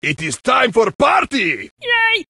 It is time for party! Yay!